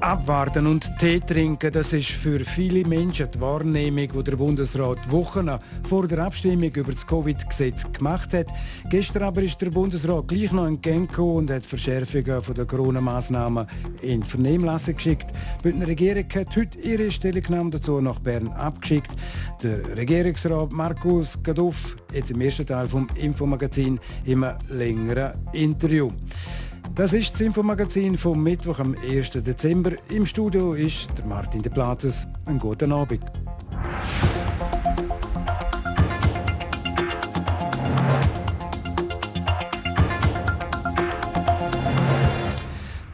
Abwarten und Tee trinken, das ist für viele Menschen die Wahrnehmung, die der Bundesrat Wochen vor der Abstimmung über das Covid-Gesetz gemacht hat. Gestern aber ist der Bundesrat gleich noch Genko und hat Verschärfungen der Corona-Massnahmen in Vernehmlassung geschickt. Die Bündner Regierung hat heute ihre Stellungnahme dazu nach Bern abgeschickt. Der Regierungsrat Markus Gaduff jetzt im ersten Teil vom Infomagazin im längeren Interview. Das ist das Infomagazin vom Mittwoch am 1. Dezember. Im Studio ist der Martin de Platzes. Einen guten Abend.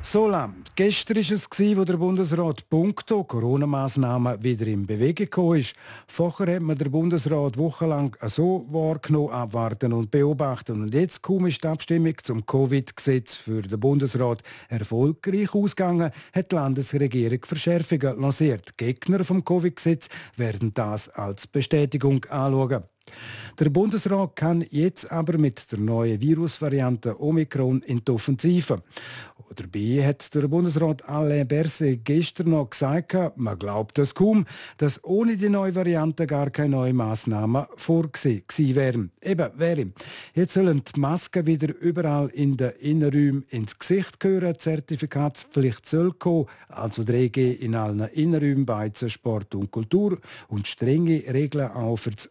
Sola. Gestern war es, wo der Bundesrat punkto Corona-Massnahmen wieder in Bewegung ist. Vorher hat man den Bundesrat wochenlang so wahrgenommen, abwarten und beobachten. Und jetzt kaum ist die Abstimmung zum Covid-Gesetz für den Bundesrat erfolgreich ausgegangen, hat die Landesregierung Verschärfungen lanciert. Gegner vom Covid-Gesetz werden das als Bestätigung anschauen. Der Bundesrat kann jetzt aber mit der neuen Virusvariante Omikron in die Offensive. Dabei hat der Bundesrat Alain Berset gestern noch gesagt, man glaubt es kaum, dass ohne die neue Variante gar keine neuen Massnahmen vorgesehen wären. Eben, wäre. Jetzt sollen die Masken wieder überall in den Innenräumen ins Gesicht gehören. Zertifikatspflicht soll kommen, also 3G in allen Innenräumen, Beizen, Sport und Kultur und strenge Regeln auch für das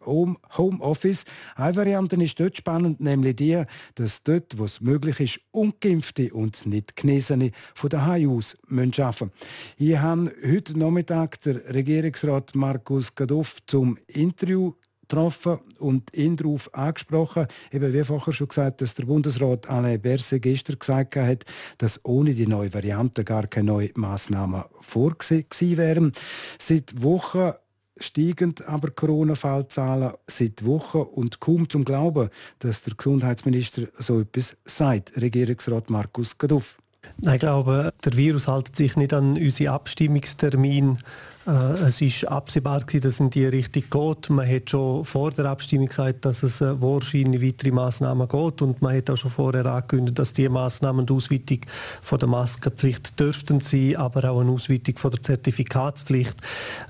Homeoffice. Eine Variante ist dort spannend, nämlich die, dass dort, wo es möglich ist, Ungeimpfte und nicht Genesene von der aus arbeiten müssen. Ich habe heute Nachmittag den Regierungsrat Markus Gadoff zum Interview getroffen und ihn darauf angesprochen, eben wie vorher schon gesagt, dass der Bundesrat Alain Berset gestern gesagt hat, dass ohne die neue Variante gar keine neuen Massnahmen vorgesehen wären. Seit Wochen steigen aber Corona-Fallzahlen seit Wochen und kaum zum Glauben, dass der Gesundheitsminister so etwas sagt, Regierungsrat Markus Gaduff. Ich glaube, der Virus hält sich nicht an unsere Abstimmungstermine es ist absehbar gewesen, dass es in diese Richtung geht. Man hat schon vor der Abstimmung gesagt, dass es äh, wahrscheinlich weitere Massnahmen geht und man hat auch schon vorher angekündigt, dass diese Massnahmen die Ausweitung von der Maskenpflicht dürften sein, aber auch eine Ausweitung von der Zertifikatspflicht.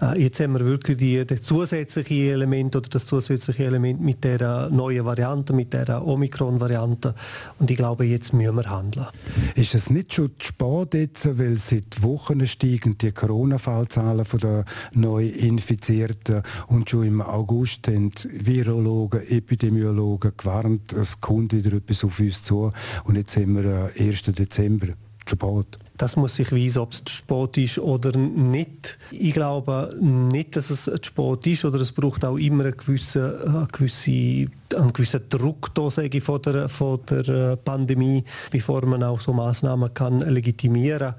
Äh, jetzt haben wir wirklich die, das zusätzliche Element oder das zusätzliche Element mit der neuen Variante, mit der Omikron-Variante und ich glaube, jetzt müssen wir handeln. Ist es nicht schon zu spät jetzt, weil seit Wochen steigen die Corona-Fallzahlen von der Neuinfizierten. Und schon im August haben Virologen, Epidemiologen gewarnt, es kommt wieder etwas auf uns zu. Und jetzt haben wir 1. Dezember. Spät. Das muss sich weisen, ob es zu spät ist oder nicht. Ich glaube nicht, dass es zu spät ist oder es braucht auch immer einen gewissen, eine gewisse, einen gewissen Druck da, sage ich, von, der, von der Pandemie, bevor man auch so Maßnahmen kann legitimieren kann.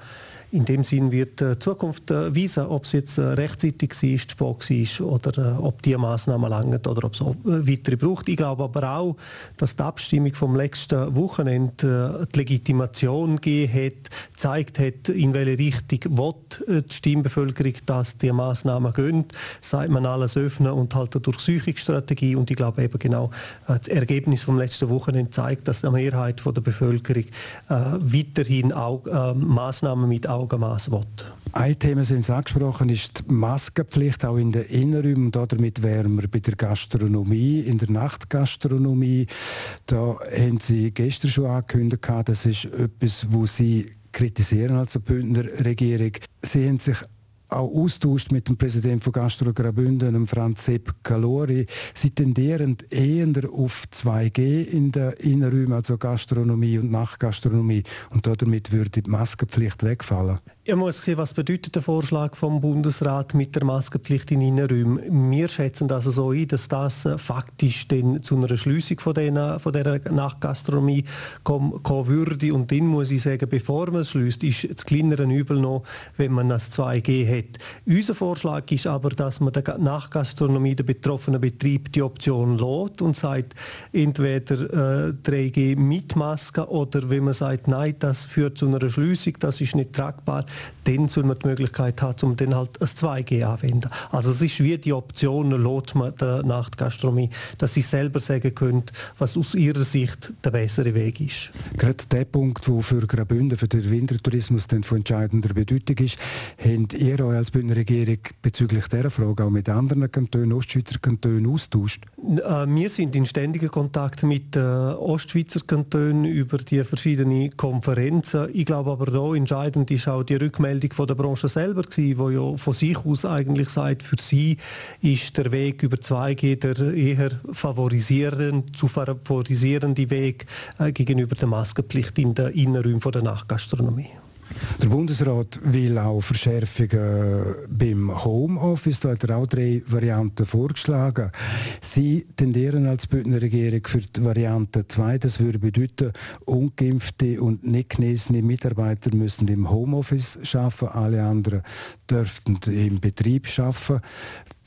In dem Sinn wird die Zukunft äh, weisen, ob es jetzt äh, rechtzeitig war, spät war oder äh, ob diese Massnahmen langen oder ob es weitere braucht. Ich glaube aber auch, dass die Abstimmung vom letzten Wochenende die Legitimation gegeben hat, gezeigt hat, in welche Richtung die Stimmbevölkerung, dass die Massnahmen gehen. Sagt man alles öffnen und halt eine Durchsuchungsstrategie. Und ich glaube eben genau, das Ergebnis vom letzten Wochenende zeigt, dass die Mehrheit der Bevölkerung weiterhin auch Massnahmen mit Augenmaß will. Ein Thema, sind Sie angesprochen, ist die Maskenpflicht auch in den Innenräumen. Damit wären wir bei der Gastronomie, in der Nachtgastronomie. Da haben Sie gestern schon angekündigt, das ist etwas, wo Sie kritisieren als Bündner Regierung. Sie haben sich auch austauscht mit dem Präsidenten von Gastro Graubünden, Franz Sepp Calori. Sie tendieren eher auf 2G in den Innenräumen, also Gastronomie und Nachtgastronomie. Und damit würde die Maskenpflicht wegfallen. Ich muss sehen, was bedeutet der Vorschlag vom Bundesrat mit der Maskenpflicht in Innenräumen. Wir schätzen das so ein, dass das äh, faktisch dann zu einer Schließung von, von der Nachgastronomie kommen, würde. Und dann muss ich sagen, bevor man es schließt, ist das kleinere Übel noch, wenn man das 2G hat. Unser Vorschlag ist aber, dass man der Nachgastronomie, der betroffenen Betrieb, die Option lässt und sagt, entweder äh, 3G mit Maske oder wenn man sagt, nein, das führt zu einer Schließung, das ist nicht tragbar, dann soll man die Möglichkeit haben, um dann halt ein 2G anwenden. Also es ist wie die Option, lässt man der Nachtgastronomie, dass sie selber sagen können, was aus ihrer Sicht der bessere Weg ist. Gerade der Punkt, der für Graubünden, für den Wintertourismus dann von entscheidender Bedeutung ist, habt ihr euch als Bündner Regierung bezüglich dieser Frage auch mit anderen Kantonen, Ostschweizer Kantonen austauscht? Äh, wir sind in ständigen Kontakt mit äh, Ostschweizer Kantonen über die verschiedenen Konferenzen. Ich glaube aber da entscheidend ist auch die Rückmeldung von der Branche selber gewesen, wo ja von sich aus eigentlich sagt, für sie ist der Weg über 2G der eher favorisierend, zu favorisierende Weg äh, gegenüber der Maskenpflicht in den Innenräumen der Nachgastronomie. Der Bundesrat will auch Verschärfungen beim Homeoffice. Da hat er auch drei Varianten vorgeschlagen. Sie tendieren als Bündner Regierung für die Variante 2. Das würde bedeuten, ungeimpfte und nicht genesene Mitarbeiter müssen im Homeoffice arbeiten. Alle anderen dürften im Betrieb arbeiten.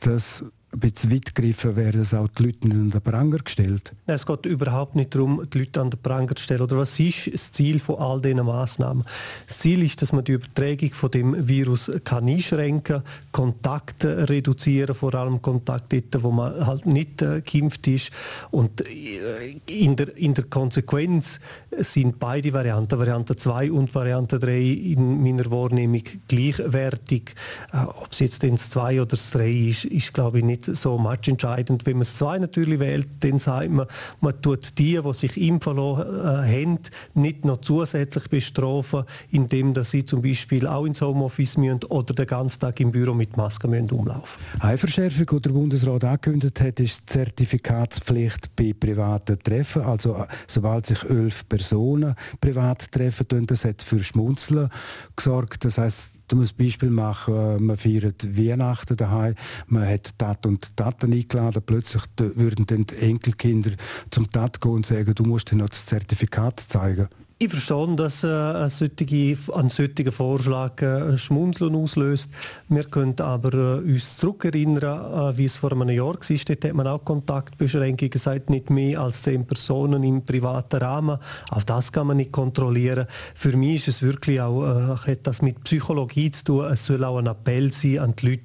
Das ein bisschen weit gegriffen, werden es auch die Leute nicht an den Pranger gestellt? Es geht überhaupt nicht darum, die Leute an den Pranger zu stellen. Oder was ist das Ziel von all diesen Massnahmen? Das Ziel ist, dass man die Übertragung von dem Virus kann einschränken kann, Kontakte reduzieren, vor allem Kontakte, wo man halt nicht äh, geimpft ist. Und äh, in, der, in der Konsequenz sind beide Varianten, Variante 2 und Variante 3, in meiner Wahrnehmung gleichwertig. Äh, ob es jetzt das 2 oder das 3 ist, ist glaube ich nicht nicht so matchentscheidend. Wenn man es zwei natürlich wählt, dann sagt man, man tut die, die sich impfen lassen, äh, haben, nicht noch zusätzlich bestrafen, indem dass sie zum Beispiel auch ins Homeoffice müssen oder den ganzen Tag im Büro mit Masken müssen umlaufen Eine Verschärfung, die der Bundesrat angekündigt hat, ist die Zertifikatspflicht bei privaten Treffen. Also äh, sobald sich elf Personen privat treffen, das hat für Schmunzeln gesorgt. Das heißt, Du musst Beispiel machen, äh, man feiert Weihnachten daheim, man hat Tat und Taten eingeladen, plötzlich würden dann die Enkelkinder zum Tat gehen und sagen, du musst dir noch das Zertifikat zeigen. Ich verstehe, dass äh, ein, solche, ein solcher Vorschlag äh, Schmunzeln auslöst. Wir können aber äh, uns zurückerinnern, äh, wie es vor einem Jahr war. Dort hat man auch Kontaktbeschränkungen gesagt, nicht mehr als zehn Personen im privaten Rahmen. Auch das kann man nicht kontrollieren. Für mich ist es wirklich auch, äh, hat das mit Psychologie zu tun. Es soll auch ein Appell sein an die Leute,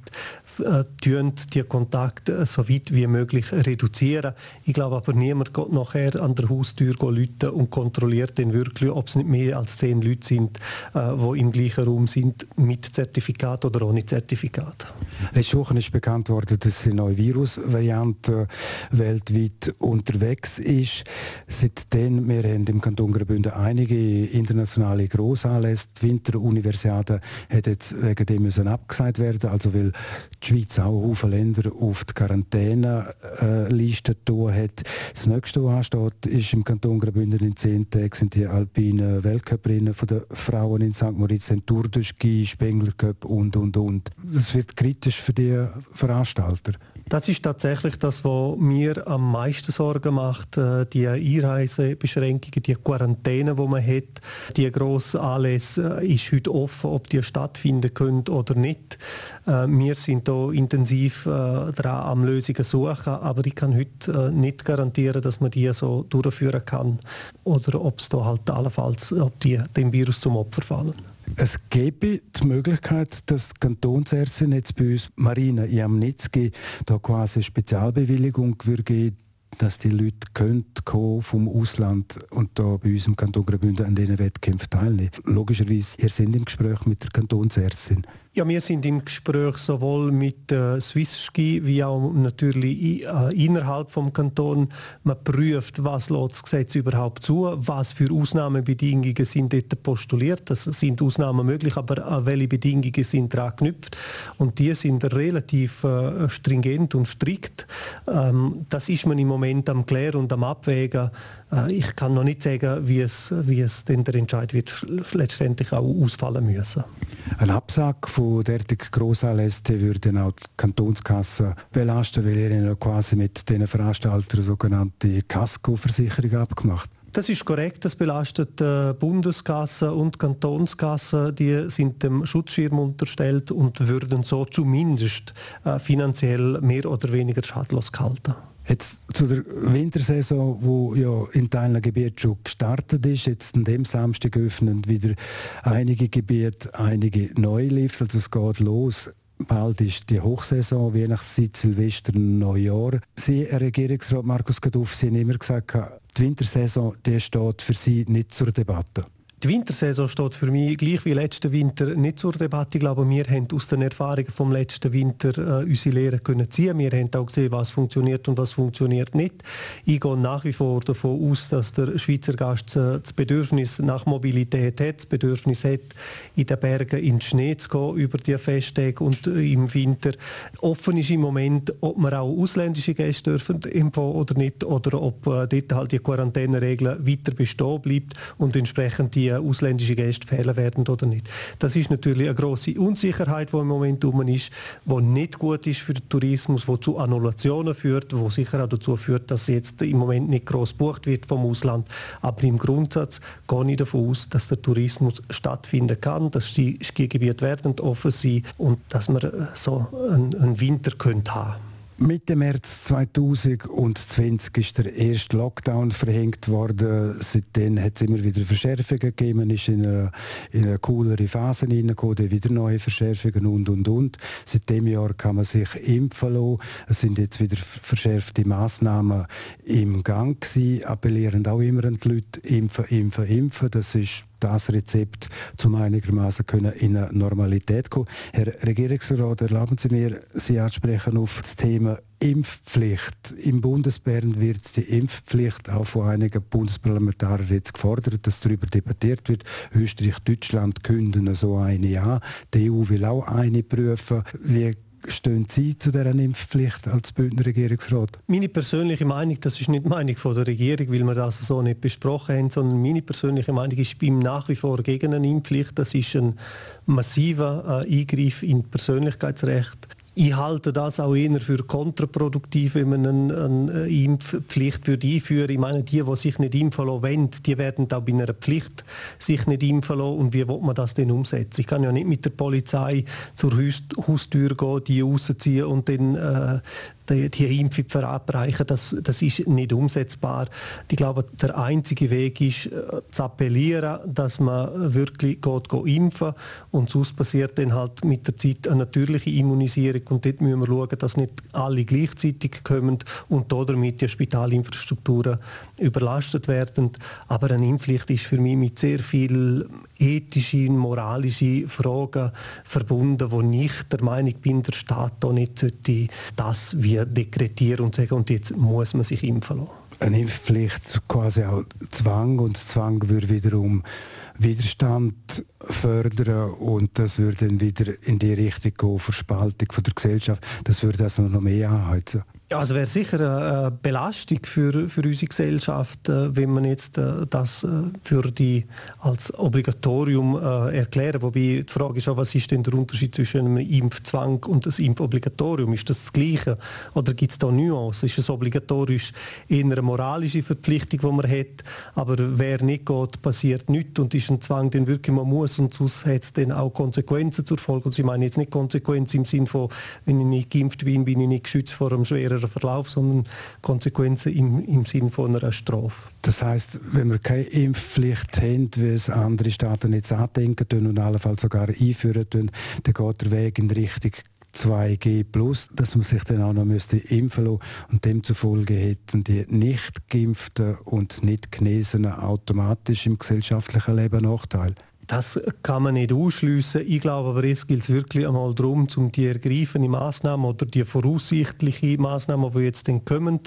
äh, die Kontakte so weit wie möglich reduzieren. Ich glaube aber, niemand geht nachher an der Haustür läuten und kontrolliert dann wirklich, ob es nicht mehr als zehn Leute sind, äh, die im gleichen Raum sind, mit Zertifikat oder ohne Zertifikat. Letzte Woche ist bekannt worden, dass eine neue Virusvariante weltweit unterwegs ist. Seitdem, wir haben im Kanton Graubünden einige internationale Grossanlässe. Die Winteruniversiade hat jetzt wegen dem müssen abgesagt werden, also weil die Schweiz auch viele Länder auf die Quarantäneliste äh, hat. Das nächste, was ansteht, ist im Kanton Graubünden in zehn Tagen sind die alpinen Weltcuprennen der Frauen in St. Moritz, den Tour de Ski, Spengler Cup und, und, und. Das wird kritisch für die Veranstalter. Das ist tatsächlich das, was mir am meisten Sorgen macht. Äh, die Einreisebeschränkungen, die Quarantäne, die man hat. Die grosse Anlässe äh, ist heute offen, ob die stattfinden können oder nicht. Äh, wir sind da intensiv dran am Lösungen suchen, aber ich kann heute nicht garantieren, dass man die so durchführen kann oder ob es da halt allenfalls, ob die dem Virus zum Opfer fallen. Es gäbe die Möglichkeit, dass die Kantonsärztin jetzt bei uns, Marina Jamnitzki, da quasi eine Spezialbewilligung würde dass die Leute können vom Ausland und da bei uns im Kanton Graubünden an diesen Wettkämpfen teilnehmen. Logischerweise, ihr seid im Gespräch mit der Kantonsärztin. Ja, wir sind im Gespräch sowohl mit äh, Swissski wie auch natürlich äh, innerhalb vom Kanton. Man prüft, was das Gesetz überhaupt zu, was für Ausnahmebedingungen sind dort postuliert. Das sind Ausnahmen möglich, aber äh, welche Bedingungen sind daran geknüpft? Und die sind relativ äh, stringent und strikt. Ähm, das ist man im Moment am Klären und am Abwägen. Äh, ich kann noch nicht sagen, wie es, wie es denn der Entscheid wird letztendlich auch ausfallen müssen. Ein Absack von derartigen Grossanlässen würde auch die Kantonskasse belasten, weil ihr quasi mit diesen Veranstaltern sogenannte Casco-Versicherung abgemacht Das ist korrekt. Das belastet äh, Bundeskasse und Kantonskasse. Die sind dem Schutzschirm unterstellt und würden so zumindest äh, finanziell mehr oder weniger schadlos gehalten. Jetzt zu der Wintersaison, wo ja in Teilen Gebieten schon gestartet ist, jetzt an dem Samstag öffnen wieder einige Gebiete, einige neue Liefer. Also es geht los. Bald ist die Hochsaison, Weihnachtszeit, Silvester, Neujahr. Sie, Herr Regierungsrat Markus Gaduff, Sie haben immer gesagt, die Wintersaison die steht für Sie nicht zur Debatte. Die Wintersaison steht für mich gleich wie letzten Winter nicht zur Debatte. Ich glaube, wir haben aus den Erfahrungen vom letzten Winter äh, unsere Lehren können ziehen. Wir haben auch gesehen, was funktioniert und was funktioniert nicht. Ich gehe nach wie vor davon aus, dass der Schweizer Gast äh, das Bedürfnis nach Mobilität hat, das Bedürfnis hat, in den Bergen in den Schnee zu gehen über die Festtage und äh, im Winter. Offen ist im Moment, ob wir auch ausländische Gäste dürfen oder nicht, oder ob äh, dort halt die Quarantäneregel weiter bestehen bleibt und entsprechend die ausländische Gäste fehlen werden oder nicht. Das ist natürlich eine große Unsicherheit, die im Moment um ist, die nicht gut ist für den Tourismus, die zu Annulationen führt, die sicher auch dazu führt, dass jetzt im Moment nicht groß bucht wird vom Ausland. Aber im Grundsatz gehe ich davon aus, dass der Tourismus stattfinden kann, dass die Skigebiete werden offen sein und dass wir so einen, Winter haben Mitte März 2020 ist der erste Lockdown verhängt worden. Seitdem hat es immer wieder Verschärfungen gegeben. Man ist in eine, in eine coolere Phase hineingekommen, wieder neue Verschärfungen und, und, und. Seit dem Jahr kann man sich impfen lassen. Es sind jetzt wieder verschärfte Massnahmen im Gang gewesen. Appellieren auch immer an die Leute, impfen, impfen, impfen. Das ist das Rezept zum einigermaßen in eine Normalität kommen. Herr Regierungsrat, erlauben Sie mir, Sie ansprechen auf das Thema Impfpflicht. Im Bundesbären wird die Impfpflicht auch von einigen Bundesparlamentariern jetzt gefordert, dass darüber debattiert wird. Österreich, Deutschland künden so eine an. Die EU will auch eine prüfen. Wie stehen Sie zu dieser Impfpflicht als Bündner Regierungsrat? Meine persönliche Meinung, das ist nicht die Meinung von der Regierung, weil wir das so nicht besprochen haben, sondern meine persönliche Meinung ist, ich bin nach wie vor gegen eine Impfpflicht. Das ist ein massiver äh, Eingriff in Persönlichkeitsrecht. Ich halte das auch eher für kontraproduktiv, wenn man eine, eine Impfpflicht würde einführen Ich meine, die, die sich nicht impfen lassen wollen, die werden auch bei einer Pflicht sich nicht impfen lassen. Und wie will man das denn umsetzen? Ich kann ja nicht mit der Polizei zur Haustür gehen, die rausziehen und dann äh, die, die Impfung verabreichen, das, das ist nicht umsetzbar. Ich glaube, der einzige Weg ist, äh, zu appellieren, dass man wirklich geht, geht impfen und sonst passiert dann halt mit der Zeit eine natürliche Immunisierung und dort müssen wir schauen, dass nicht alle gleichzeitig kommen und damit die Spitalinfrastrukturen überlastet werden. Aber eine Impfpflicht ist für mich mit sehr vielen ethischen, moralischen Fragen verbunden, wo ich der Meinung bin, der Staat da nicht sollte das wie dekretieren und sagen, und jetzt muss man sich impfen lassen. Eine Impfpflicht quasi auch Zwang und Zwang würde wiederum Widerstand fördern und das würde dann wieder in die Richtung gehen, Verspaltung von der Gesellschaft. Das würde also noch mehr anheizen. Ja, also wäre sicher eine Belastung für, für unsere Gesellschaft, äh, wenn man jetzt äh, das äh, für die als Obligatorium erklären. Wobei die Frage ist auch, was ist denn der Unterschied zwischen einem Impfzwang und einem Impfobligatorium? Ist das das Gleiche? Oder gibt es da Nuancen? Ist es obligatorisch eher eine moralische Verpflichtung, die man hat, aber wer nicht geht, passiert nichts und ist ein Zwang, den wirklich man muss und sonst hat es dann auch Konsequenzen zur Folge. Und ich meine jetzt nicht Konsequenzen im Sinne von, wenn ich nicht geimpft bin, bin ich nicht geschützt vor einem schweren weiterer Verlauf, sondern Konsequenzen im, im Sinn von einer Strafe. Das heißt, wenn wir keine Impfpflicht haben, wie es andere Staaten jetzt andenken und allenfalls sogar einführen, dann geht der Weg in Richtung 2G+, dass man sich dann auch noch müsste impfen lassen und demzufolge hätten die nicht geimpften und nicht Genesenen automatisch im gesellschaftlichen Leben Nachteil. Das kann man nicht ausschließen. Ich glaube aber, es gilt wirklich einmal darum, um die ergreifende Maßnahmen oder die voraussichtliche Maßnahmen, die jetzt dann kommen,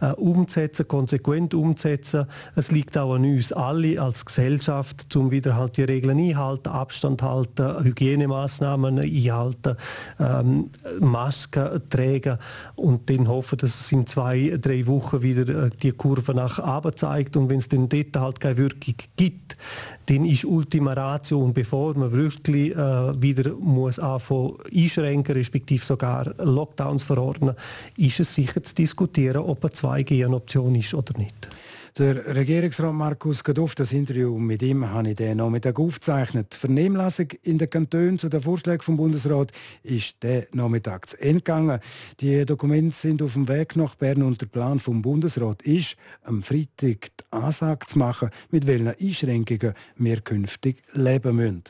äh, umzusetzen, konsequent umzusetzen. Es liegt auch an uns alle als Gesellschaft, um wieder halt die Regeln einhalten, Abstand halten, Hygienemaßnahmen einhalten, ähm, Masken tragen und dann hoffen, dass es in zwei, drei Wochen wieder äh, die Kurve nach oben zeigt und wenn es dann dort halt keine Wirkung gibt, dann ist Ultima Ratio und bevor man wirklich äh, wieder muss anfangen einschränken, respektive sogar Lockdowns verordnen, ist es sicher zu diskutieren, ob eine 2G eine Option ist oder nicht. Der Regierungsrat Markus Gaduff, das Interview mit ihm habe ich den Nachmittag aufgezeichnet. Die Vernehmlassung in den Kantonen zu den Vorschlägen vom Bundesrat ist der Nachmittag zu Ende gegangen. Die Dokumente sind auf dem Weg nach Bern und der Plan vom Bundesrat ist, am Freitag die Ansage zu machen, mit welchen Einschränkungen wir künftig leben müssen.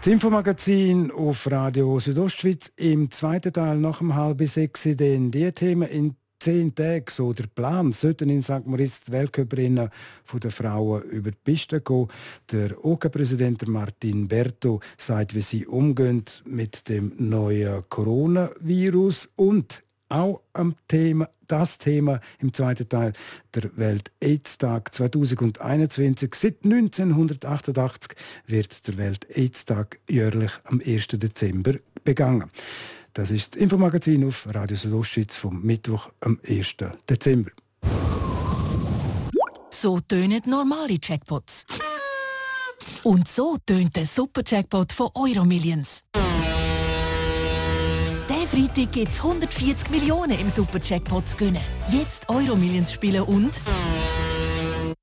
Das Infomagazin auf Radio Südostschweiz im zweiten Teil nach dem halben sechs, denn die Themen in zehn Tagen, so der Plan, sollten in St. Moritz die Weltcuprennen der Frauen über die Piste gehen. Der OK-Präsident Martin Berto sagt, wie sie umgehen mit dem neuen Coronavirus und auch am Thema, das Thema im zweiten Teil der Welt-AIDS-Tag 2021. Seit 1988 wird der Welt-AIDS-Tag jährlich am 1. Dezember begangen. Das ist das Infomagazin auf Radio Südostschweiz vom Mittwoch am 1. Dezember. So tönen normale Jackpots. Und so tönt der Super-Jackpot von Euromillions. Freitag gibt es 140 Millionen im Super-Jackpot zu gewinnen. Jetzt Euro-Millions spielen und...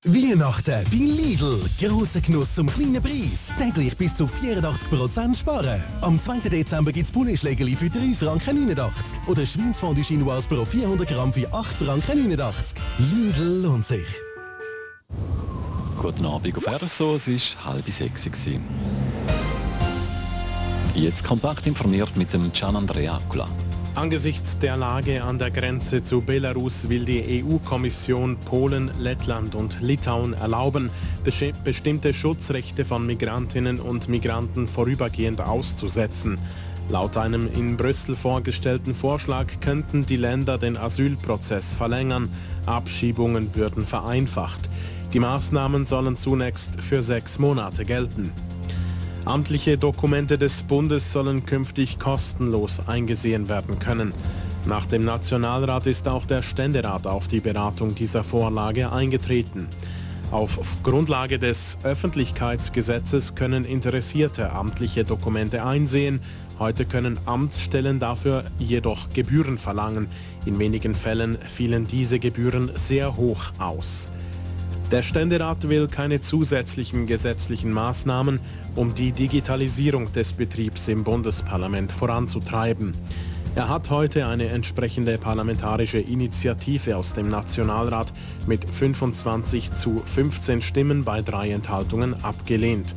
Weihnachten bei Lidl. Grosser Genuss zum kleinen Preis. Täglich bis zu 84% sparen. Am 2. Dezember gibt es Bunneschlägeli für 3 Franken 89 oder Schweinsfondue Chinoise pro 400 Gramm für 8 Franken 89. Lidl lohnt sich. Guten Abend auf RSO, es war halb sechs. Jetzt kompakt informiert mit dem Gian Andrea Acula. Angesichts der Lage an der Grenze zu Belarus will die EU-Kommission Polen, Lettland und Litauen erlauben, bestimmte Schutzrechte von Migrantinnen und Migranten vorübergehend auszusetzen. Laut einem in Brüssel vorgestellten Vorschlag könnten die Länder den Asylprozess verlängern, Abschiebungen würden vereinfacht. Die Maßnahmen sollen zunächst für sechs Monate gelten. Amtliche Dokumente des Bundes sollen künftig kostenlos eingesehen werden können. Nach dem Nationalrat ist auch der Ständerat auf die Beratung dieser Vorlage eingetreten. Auf Grundlage des Öffentlichkeitsgesetzes können Interessierte amtliche Dokumente einsehen. Heute können Amtsstellen dafür jedoch Gebühren verlangen. In wenigen Fällen fielen diese Gebühren sehr hoch aus. Der Ständerat will keine zusätzlichen gesetzlichen Maßnahmen, um die Digitalisierung des Betriebs im Bundesparlament voranzutreiben. Er hat heute eine entsprechende parlamentarische Initiative aus dem Nationalrat mit 25 zu 15 Stimmen bei drei Enthaltungen abgelehnt.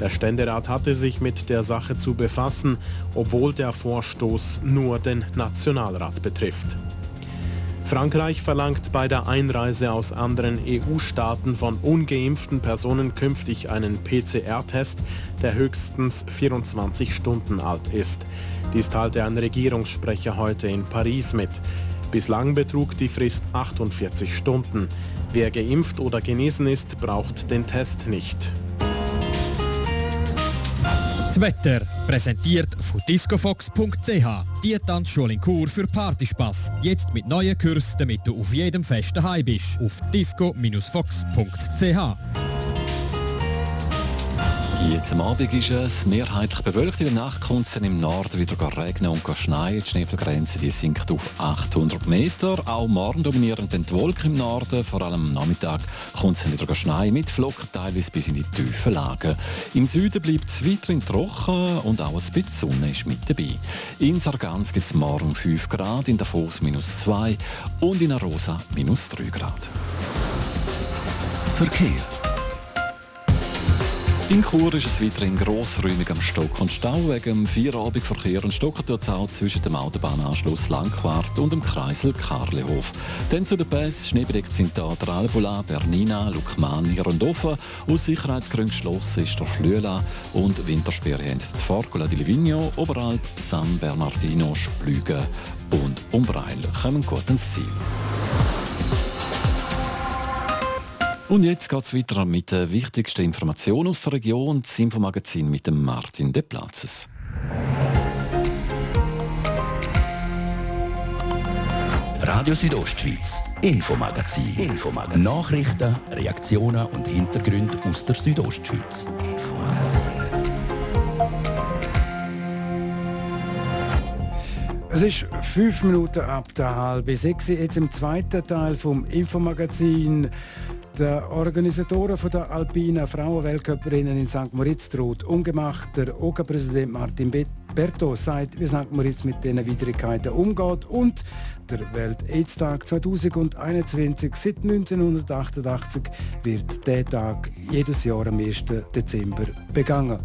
Der Ständerat hatte sich mit der Sache zu befassen, obwohl der Vorstoß nur den Nationalrat betrifft. Frankreich verlangt bei der Einreise aus anderen EU-Staaten von ungeimpften Personen künftig einen PCR-Test, der höchstens 24 Stunden alt ist. Dies teilte ein Regierungssprecher heute in Paris mit. Bislang betrug die Frist 48 Stunden. Wer geimpft oder genesen ist, braucht den Test nicht. Das Wetter präsentiert von discofox.ch. Die Tanzschule in Kur für Partyspaß. Jetzt mit neuen Kursen, damit du auf jedem Fest daheim bist. Auf disco-fox.ch. Jetzt am Abend ist es mehrheitlich bewölkt. In der Nacht kommt es im Norden wieder regnen und schneien. Die Schneefallgrenze die sinkt auf 800 Meter. Auch morgen dominieren die Wolken im Norden. Vor allem am Nachmittag kommt es wieder schneien mit Flocken, teilweise bis in die tiefen Lagen. Im Süden bleibt es weiterhin trocken und auch ein bisschen Sonne ist mit dabei. In Sargans gibt es morgen 5 Grad, in Davos minus 2 und in Arosa minus 3 Grad. Verkehr in Chur ist es weiterhin grossräumig am Stock und Stau wegen dem Feierabendverkehr und Stocken tut es auch zwischen dem Autobahnanschluss Langquart und dem Kreisel Karlehof. Dann zu den Pässen schneebedeckt sind da der Albula, Bernina, Lukmani, Rondofa. Aus Sicherheitsgründen geschlossen ist der Flüela und Wintersperre haben die Forcola di Livigno, Oberalp, San Bernardino, Splügen und Umbreil kommen gut ins Ziel. Und jetzt geht es weiter mit der wichtigsten Information aus der Region, das Infomagazin mit dem Martin De Platzes. Radio Südostschweiz, Infomagazin. Infomagazin. Nachrichten, Reaktionen und Hintergründe aus der Südostschweiz. Es ist fünf Minuten ab der halben sechs, jetzt im zweiten Teil vom Infomagazin. Der Organisatoren der alpinen Frauenweltcuprennen in St. Moritz droht ungemacht. Der OGA-Präsident Martin Berto sagt, wie St. Moritz mit diesen Widrigkeiten umgeht. Und der Welt-AIDS-Tag 2021 seit 1988 wird der Tag jedes Jahr am 1. Dezember begangen.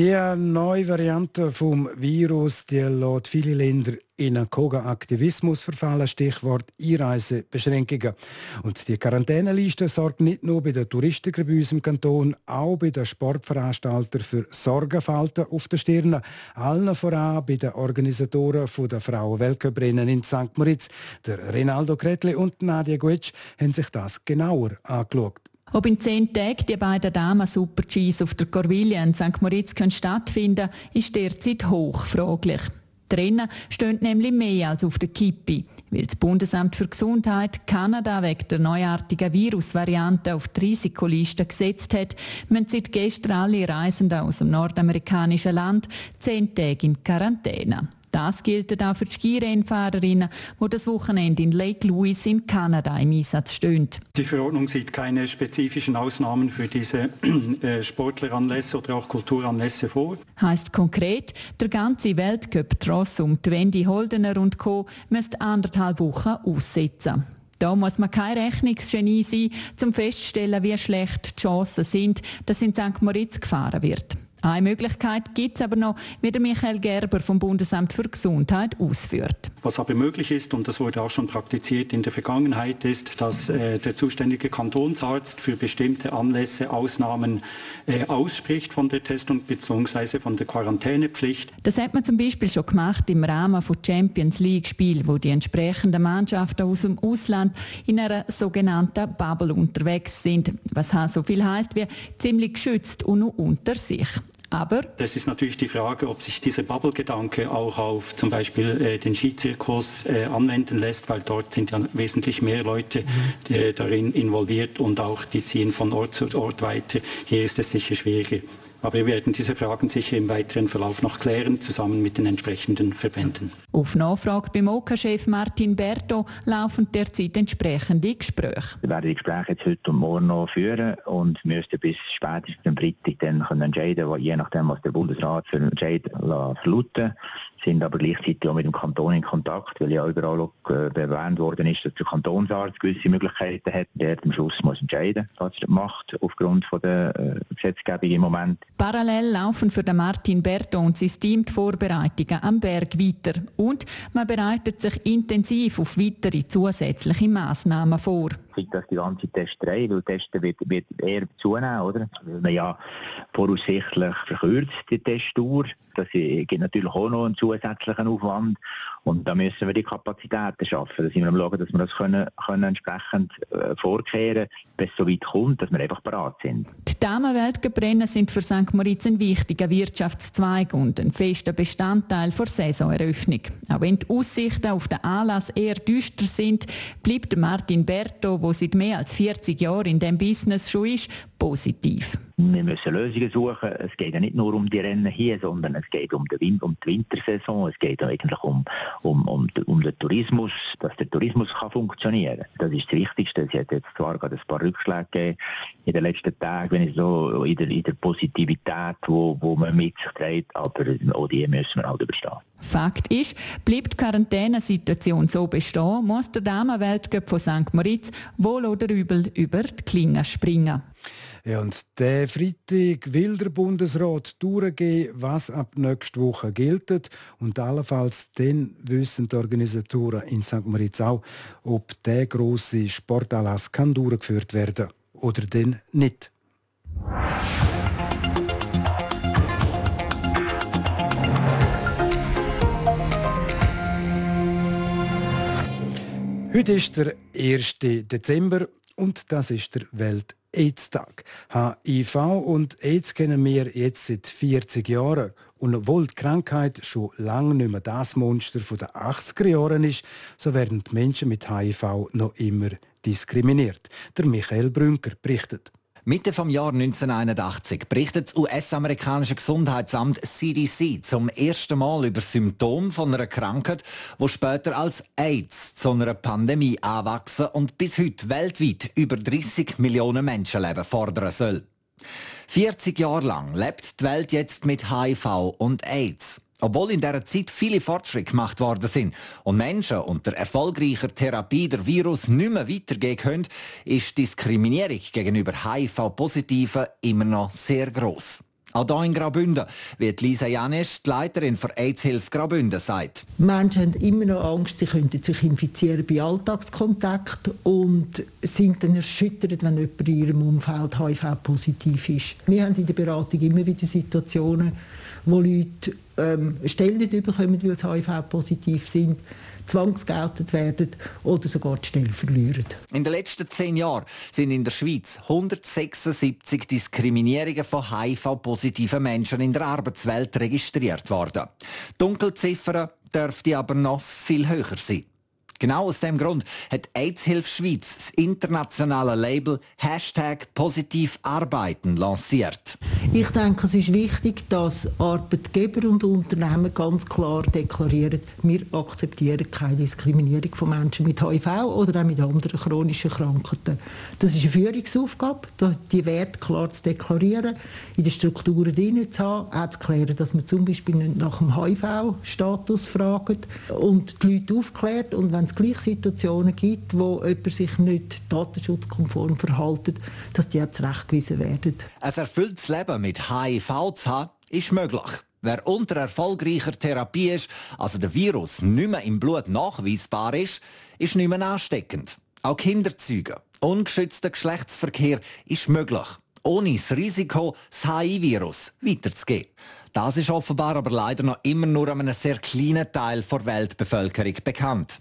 Die neue Variante vom Virus die lässt viele Länder in einen Koga-Aktivismus verfallen, Stichwort Einreisebeschränkungen. Und die Quarantäneliste sorgt nicht nur bei den Touristen bei uns im Kanton, auch bei den Sportveranstaltern für Sorgenfalten auf der Stirn. Allen voran bei den Organisatoren der Frauen-Weltcuprennen in St. Moritz. Der Rinaldo Kretli und Nadia Guetsch haben sich das genauer angeschaut. Ob in zehn Tagen die beiden Damen Super Gs auf der Corviglia in St. Moritz können stattfinden ist derzeit hochfraglich. Drinnen stehen nämlich mehr als auf der Kippe. Weil das Bundesamt für Gesundheit Kanada wegen der neuartigen Virusvariante auf die Risikoliste gesetzt hat, müssen seit gestern alle Reisenden aus dem nordamerikanischen Land zehn Tage in Quarantäne. Das gilt auch für die Skirennfahrerinnen, die das Wochenende in Lake Louise in Kanada im Einsatz stehen. Die Verordnung sieht keine spezifischen Ausnahmen für diese äh, Sportleranlässe oder auch Kulturanlässe vor. Heißt konkret, der ganze Weltcup-Tross um die Wendy Holdener und Co. müsste anderthalb Wochen aussetzen. Da muss man kein Rechnungsgenie sein, um festzustellen, wie schlecht die Chancen sind, dass in St. Moritz gefahren wird. Eine Möglichkeit gibt es aber noch, wie der Michael Gerber vom Bundesamt für Gesundheit ausführt. Was aber möglich ist, und das wurde auch schon praktiziert in der Vergangenheit, ist, dass äh, der zuständige Kantonsarzt für bestimmte Anlässe Ausnahmen äh, ausspricht von der Testung bzw. von der Quarantänepflicht. Das hat man zum Beispiel schon gemacht im Rahmen von Champions League Spielen, wo die entsprechenden Mannschaften aus dem Ausland in einer sogenannten Bubble unterwegs sind. Was so viel heißt wie ziemlich geschützt und nur unter sich. Aber das ist natürlich die Frage, ob sich dieser Bubble-Gedanke auch auf zum Beispiel äh, den Skizirkus äh, anwenden lässt, weil dort sind ja wesentlich mehr Leute mhm. darin involviert und auch die ziehen von Ort zu Ort weiter. Hier ist es sicher schwieriger. Aber wir werden diese Fragen sicher im weiteren Verlauf noch klären, zusammen mit den entsprechenden Verbänden. Auf Nachfrage beim OK-Chef Martin Berto laufen derzeit entsprechende Gespräche. Wir werden die Gespräche jetzt heute und morgen noch führen und müssten bis spätestens am Freitag dann können entscheiden, je nachdem, was der Bundesrat für einen Entscheid verlauten sind aber gleichzeitig auch mit dem Kanton in Kontakt, weil ja überall auch äh, erwähnt worden ist, dass der Kantonsarzt gewisse Möglichkeiten hat, der am Schluss muss entscheiden, was er macht, aufgrund von der äh, Gesetzgebung im Moment. Parallel laufen für den Martin Berto und sein Team die Vorbereitungen am Berg weiter. Und man bereitet sich intensiv auf weitere zusätzliche Massnahmen vor kriegt das die ganze Testerei, weil Testen wird, wird eher zunehmen, oder? Weil man ja voraussichtlich verkürzt die Testdauer. Das gibt natürlich auch noch einen zusätzlichen Aufwand. Und da müssen wir die Kapazitäten schaffen. Da sind wir am schauen, dass wir das können, können entsprechend äh, vorkehren, bis es so weit kommt, dass wir einfach bereit sind. Die Damenweltgebrennen sind für St. Moritz ein wichtiger Wirtschaftszweig und ein fester Bestandteil der Saisoneröffnung. Auch wenn die Aussichten auf den Anlass eher düster sind, bleibt Martin Berto, der seit mehr als 40 Jahren in diesem Business schon ist, positiv. Wir müssen Lösungen suchen. Es geht ja nicht nur um die Rennen hier, sondern es geht um die, um die Wintersaison. Es geht eigentlich um, um, um, um den Tourismus, dass der Tourismus kann funktionieren kann. Das ist das Wichtigste. Es hat jetzt zwar gerade ein paar Rückschläge gegeben in den letzten Tagen, wenn ich so in der, in der Positivität, wo, wo man mit sich trägt, aber auch die müssen wir halt überstehen. Fakt ist, bleibt die Quarantänesituation so bestehen, muss der Damenweltcup von St. Moritz wohl oder übel über die Klinge springen. Ja, und der Freitag will der Bundesrat durchgehen, was ab nächster Woche gilt. Und allenfalls dann wissen die Organisatoren in St. Moritz auch, ob der große Sportanlass kann durchgeführt werden oder denn nicht. Heute ist der 1. Dezember und das ist der Welt AIDS-Tag. HIV und AIDS kennen wir jetzt seit 40 Jahren. Und obwohl die Krankheit schon lange nicht mehr das Monster der 80er Jahre ist, so werden die Menschen mit HIV noch immer diskriminiert. Der Michael Brünker berichtet. Mitte vom Jahr 1981 berichtet das US-amerikanische Gesundheitsamt CDC zum ersten Mal über Symptome von einer Krankheit, wo später als AIDS zu einer Pandemie anwachsen und bis heute weltweit über 30 Millionen Menschenleben fordern soll. 40 Jahre lang lebt die Welt jetzt mit HIV und AIDS. Obwohl in dieser Zeit viele Fortschritte gemacht worden sind und Menschen unter erfolgreicher Therapie der Virus nicht mehr weitergehen können, ist Diskriminierung gegenüber HIV-Positiven immer noch sehr groß. Auch hier in Graubünden, wie Lisa Janisch, die Leiterin für AIDS-Hilfe Graubünden, sagt. Menschen haben immer noch Angst, sie könnten sich infizieren bei Alltagskontakt und sind dann erschüttert, wenn jemand in ihrem Umfeld HIV-positiv ist. Wir haben in der Beratung immer wieder Situationen, wo Leute ähm, eine Stelle nicht bekommen, weil sie HIV-positiv sind, zwangsgeoutet werden oder sogar die Stelle verlieren. In den letzten zehn Jahren sind in der Schweiz 176 Diskriminierungen von HIV-positiven Menschen in der Arbeitswelt registriert worden. Dunkelziffern dürfte aber noch viel höher sein. Genau aus dem Grund hat AIDS-Hilfe Schweiz das internationale Label Hashtag Positiv Arbeiten lanciert. Ich denke, es ist wichtig, dass Arbeitgeber und Unternehmen ganz klar deklarieren, wir akzeptieren keine Diskriminierung von Menschen mit HIV oder auch mit anderen chronischen Krankheiten. Das ist eine Führungsaufgabe, die Werte klar zu deklarieren, in den Strukturen drin zu haben, auch zu klären, dass man zum Beispiel nicht nach dem HIV-Status fragt und die Leute aufklärt und wenn es gleich Situationen gibt, wo jemand sich nicht datenschutzkonform verhält, dass die auch zurechtgewiesen werden. Ein erfülltes Leben mit HIV zu haben, ist möglich. Wer unter erfolgreicher Therapie ist, also der Virus nicht mehr im Blut nachweisbar ist, ist nicht mehr ansteckend. Auch Kinderzeugen, ungeschützter Geschlechtsverkehr ist möglich, ohne das Risiko, das HIV-Virus weiterzugeben. Das ist offenbar aber leider noch immer nur einem sehr kleinen Teil der Weltbevölkerung bekannt.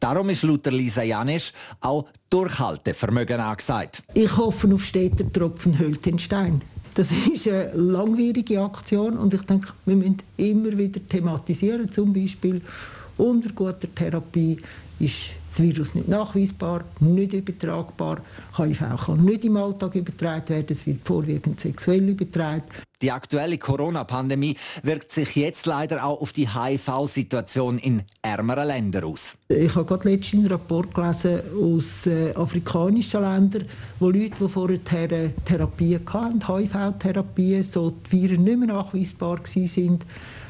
Darum ist laut Lisa Janisch auch Durchhaltevermögen angesagt. Ich hoffe auf steter Tropfen höhlt den Stein. Das ist eine langwierige Aktion und ich denke, wir müssen immer wieder thematisieren, zum Beispiel unter guter Therapie ist das Virus nicht nachweisbar, nicht übertragbar. HIV kann nicht im Alltag übertragen werden, es wird vorwiegend sexuell übertragen. Die aktuelle Corona-Pandemie wirkt sich jetzt leider auch auf die HIV-Situation in ärmeren Ländern aus. Ich habe gerade letztens einen Rapport gelesen aus äh, afrikanischen Ländern, wo Leute, die vorher Therapien hatten, HIV-Therapien, so die Viren nicht mehr nachweisbar waren,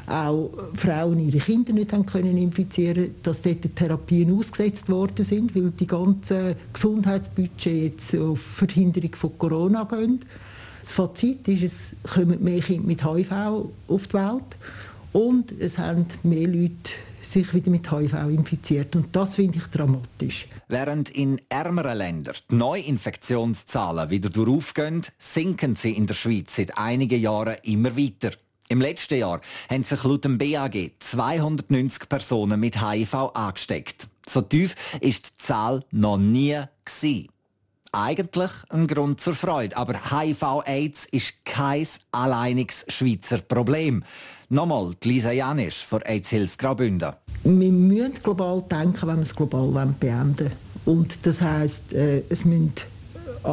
auch Frauen ihre Kinder nicht haben können infizieren dass dort Therapien ausgesetzt worden sind, weil die ganzen Gesundheitsbudgets auf Verhinderung von Corona gehen. Das Fazit ist, es kommen mehr Kinder mit HIV auf die Welt und es haben mehr Leute sich wieder mit HIV infiziert. Und das finde ich dramatisch. Während in ärmeren Ländern die Neuinfektionszahlen wieder durchaufgehen, sinken sie in der Schweiz seit einigen Jahren immer weiter. Im letzten Jahr haben sich laut dem BAG 290 Personen mit HIV angesteckt. So tief ist die Zahl noch nie gewesen. Eigentlich ein Grund zur Freude, aber HIV-AIDS ist kein alleiniges Schweizer Problem. Nochmal, Lisa Janisch von AIDS-Hilfe Graubünden. Wir müssen global denken, wenn wir es global beenden wollen. Und das heisst, äh, es müssen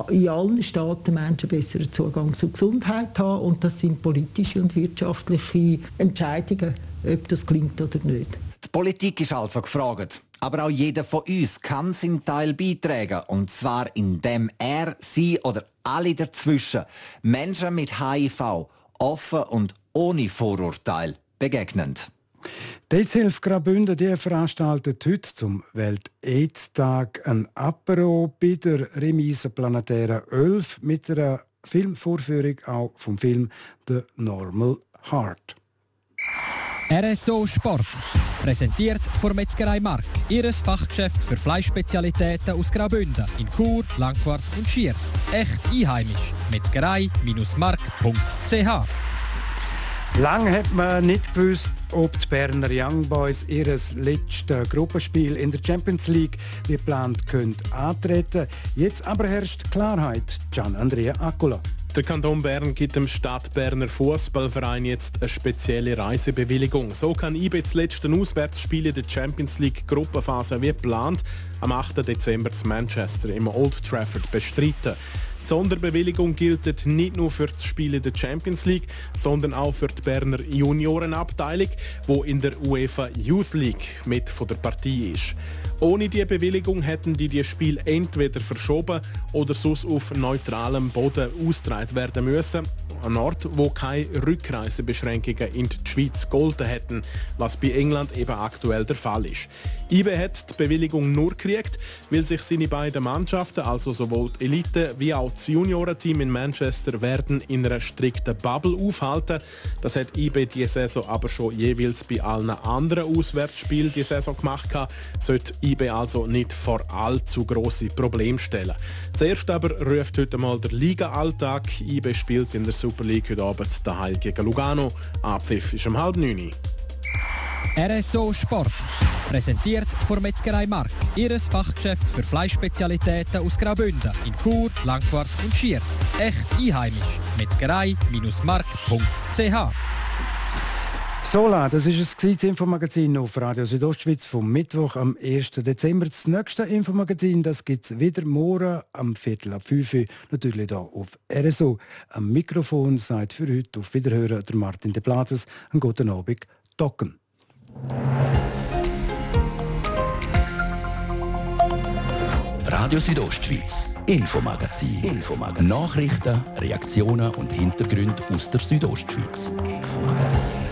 in allen Staaten Menschen besseren Zugang zur Gesundheit haben und das sind politische und wirtschaftliche Entscheidungen, ob das klingt oder nicht. Die Politik ist also gefragt. Aber auch jeder von uns kann seinen Teil beitragen. Und zwar indem er, sie oder alle dazwischen Menschen mit HIV offen und ohne Vorurteil begegnen. Die AIDS-Hilfe Graubünden die veranstaltet heute zum Welt-AIDS-Tag ein Apero bei der Remise Planetäre 11 mit einer Filmvorführung auch vom Film The Normal Heart. RSO Sport. Präsentiert von Metzgerei Mark. Ihres Fachgeschäft für Fleischspezialitäten aus Graubünden in Chur, Langquart und Schiers. Echt einheimisch. Metzgerei-mark.ch Lange hat man nicht gewusst, ob die Berner Young Boys ihr letztes Gruppenspiel in der Champions League wie geplant können antreten. Jetzt aber herrscht Klarheit. Gian Andrea Accola. Der Kanton Bern gibt dem Stadtberner Fußballverein jetzt eine spezielle Reisebewilligung. So kann IB das letzte Auswärtsspiel in der Champions League Gruppenphase wie geplant am 8. Dezember zu Manchester im Old Trafford bestreiten. Die Sonderbewilligung gilt nicht nur für das Spiel in der Champions League, sondern auch für die Berner Juniorenabteilung, wo in der UEFA Youth League mit von der Partie ist. Ohne die Bewilligung hätten die das Spiel entweder verschoben oder sonst auf neutralem Boden austragen werden müssen. Ein Ort, wo keine Rückreisebeschränkungen in die Schweiz golden hätten, was bei England eben aktuell der Fall ist. IBE hat die Bewilligung nur gekriegt, weil sich seine beiden Mannschaften, also sowohl die Elite wie auch das Juniorenteam in Manchester, werden in einer strikten Bubble aufhalten. Das hat IBE diese Saison aber schon jeweils bei allen anderen Auswärtsspielen die Saison gemacht. Sollte IB also nicht vor allzu grosse Probleme stellen. Zuerst aber ruft heute mal der Liga-Alltag. IB spielt in der Super League heute Abend daheim gegen Lugano. Abpfiff ist um halb neun. RSO Sport. Präsentiert von Metzgerei Mark. Ihres Fachgeschäft für Fleischspezialitäten aus Graubünden in Chur, Langquart und Schiers. Echt einheimisch. Metzgerei-mark.ch Sola, das ist das Infomagazin auf Radio Südostschweiz vom Mittwoch am 1. Dezember. Das nächste Infomagazin gibt es wieder morgen am Viertel ab 5 Uhr, natürlich hier auf RSO. Am Mikrofon seid für heute auf Wiederhören der Martin de Plazes. Einen guten Abend, Docken. Radio Südostschweiz, Infomagazin. Infomagazin. Nachrichten, Reaktionen und Hintergründe aus der Südostschweiz. Infomagazin.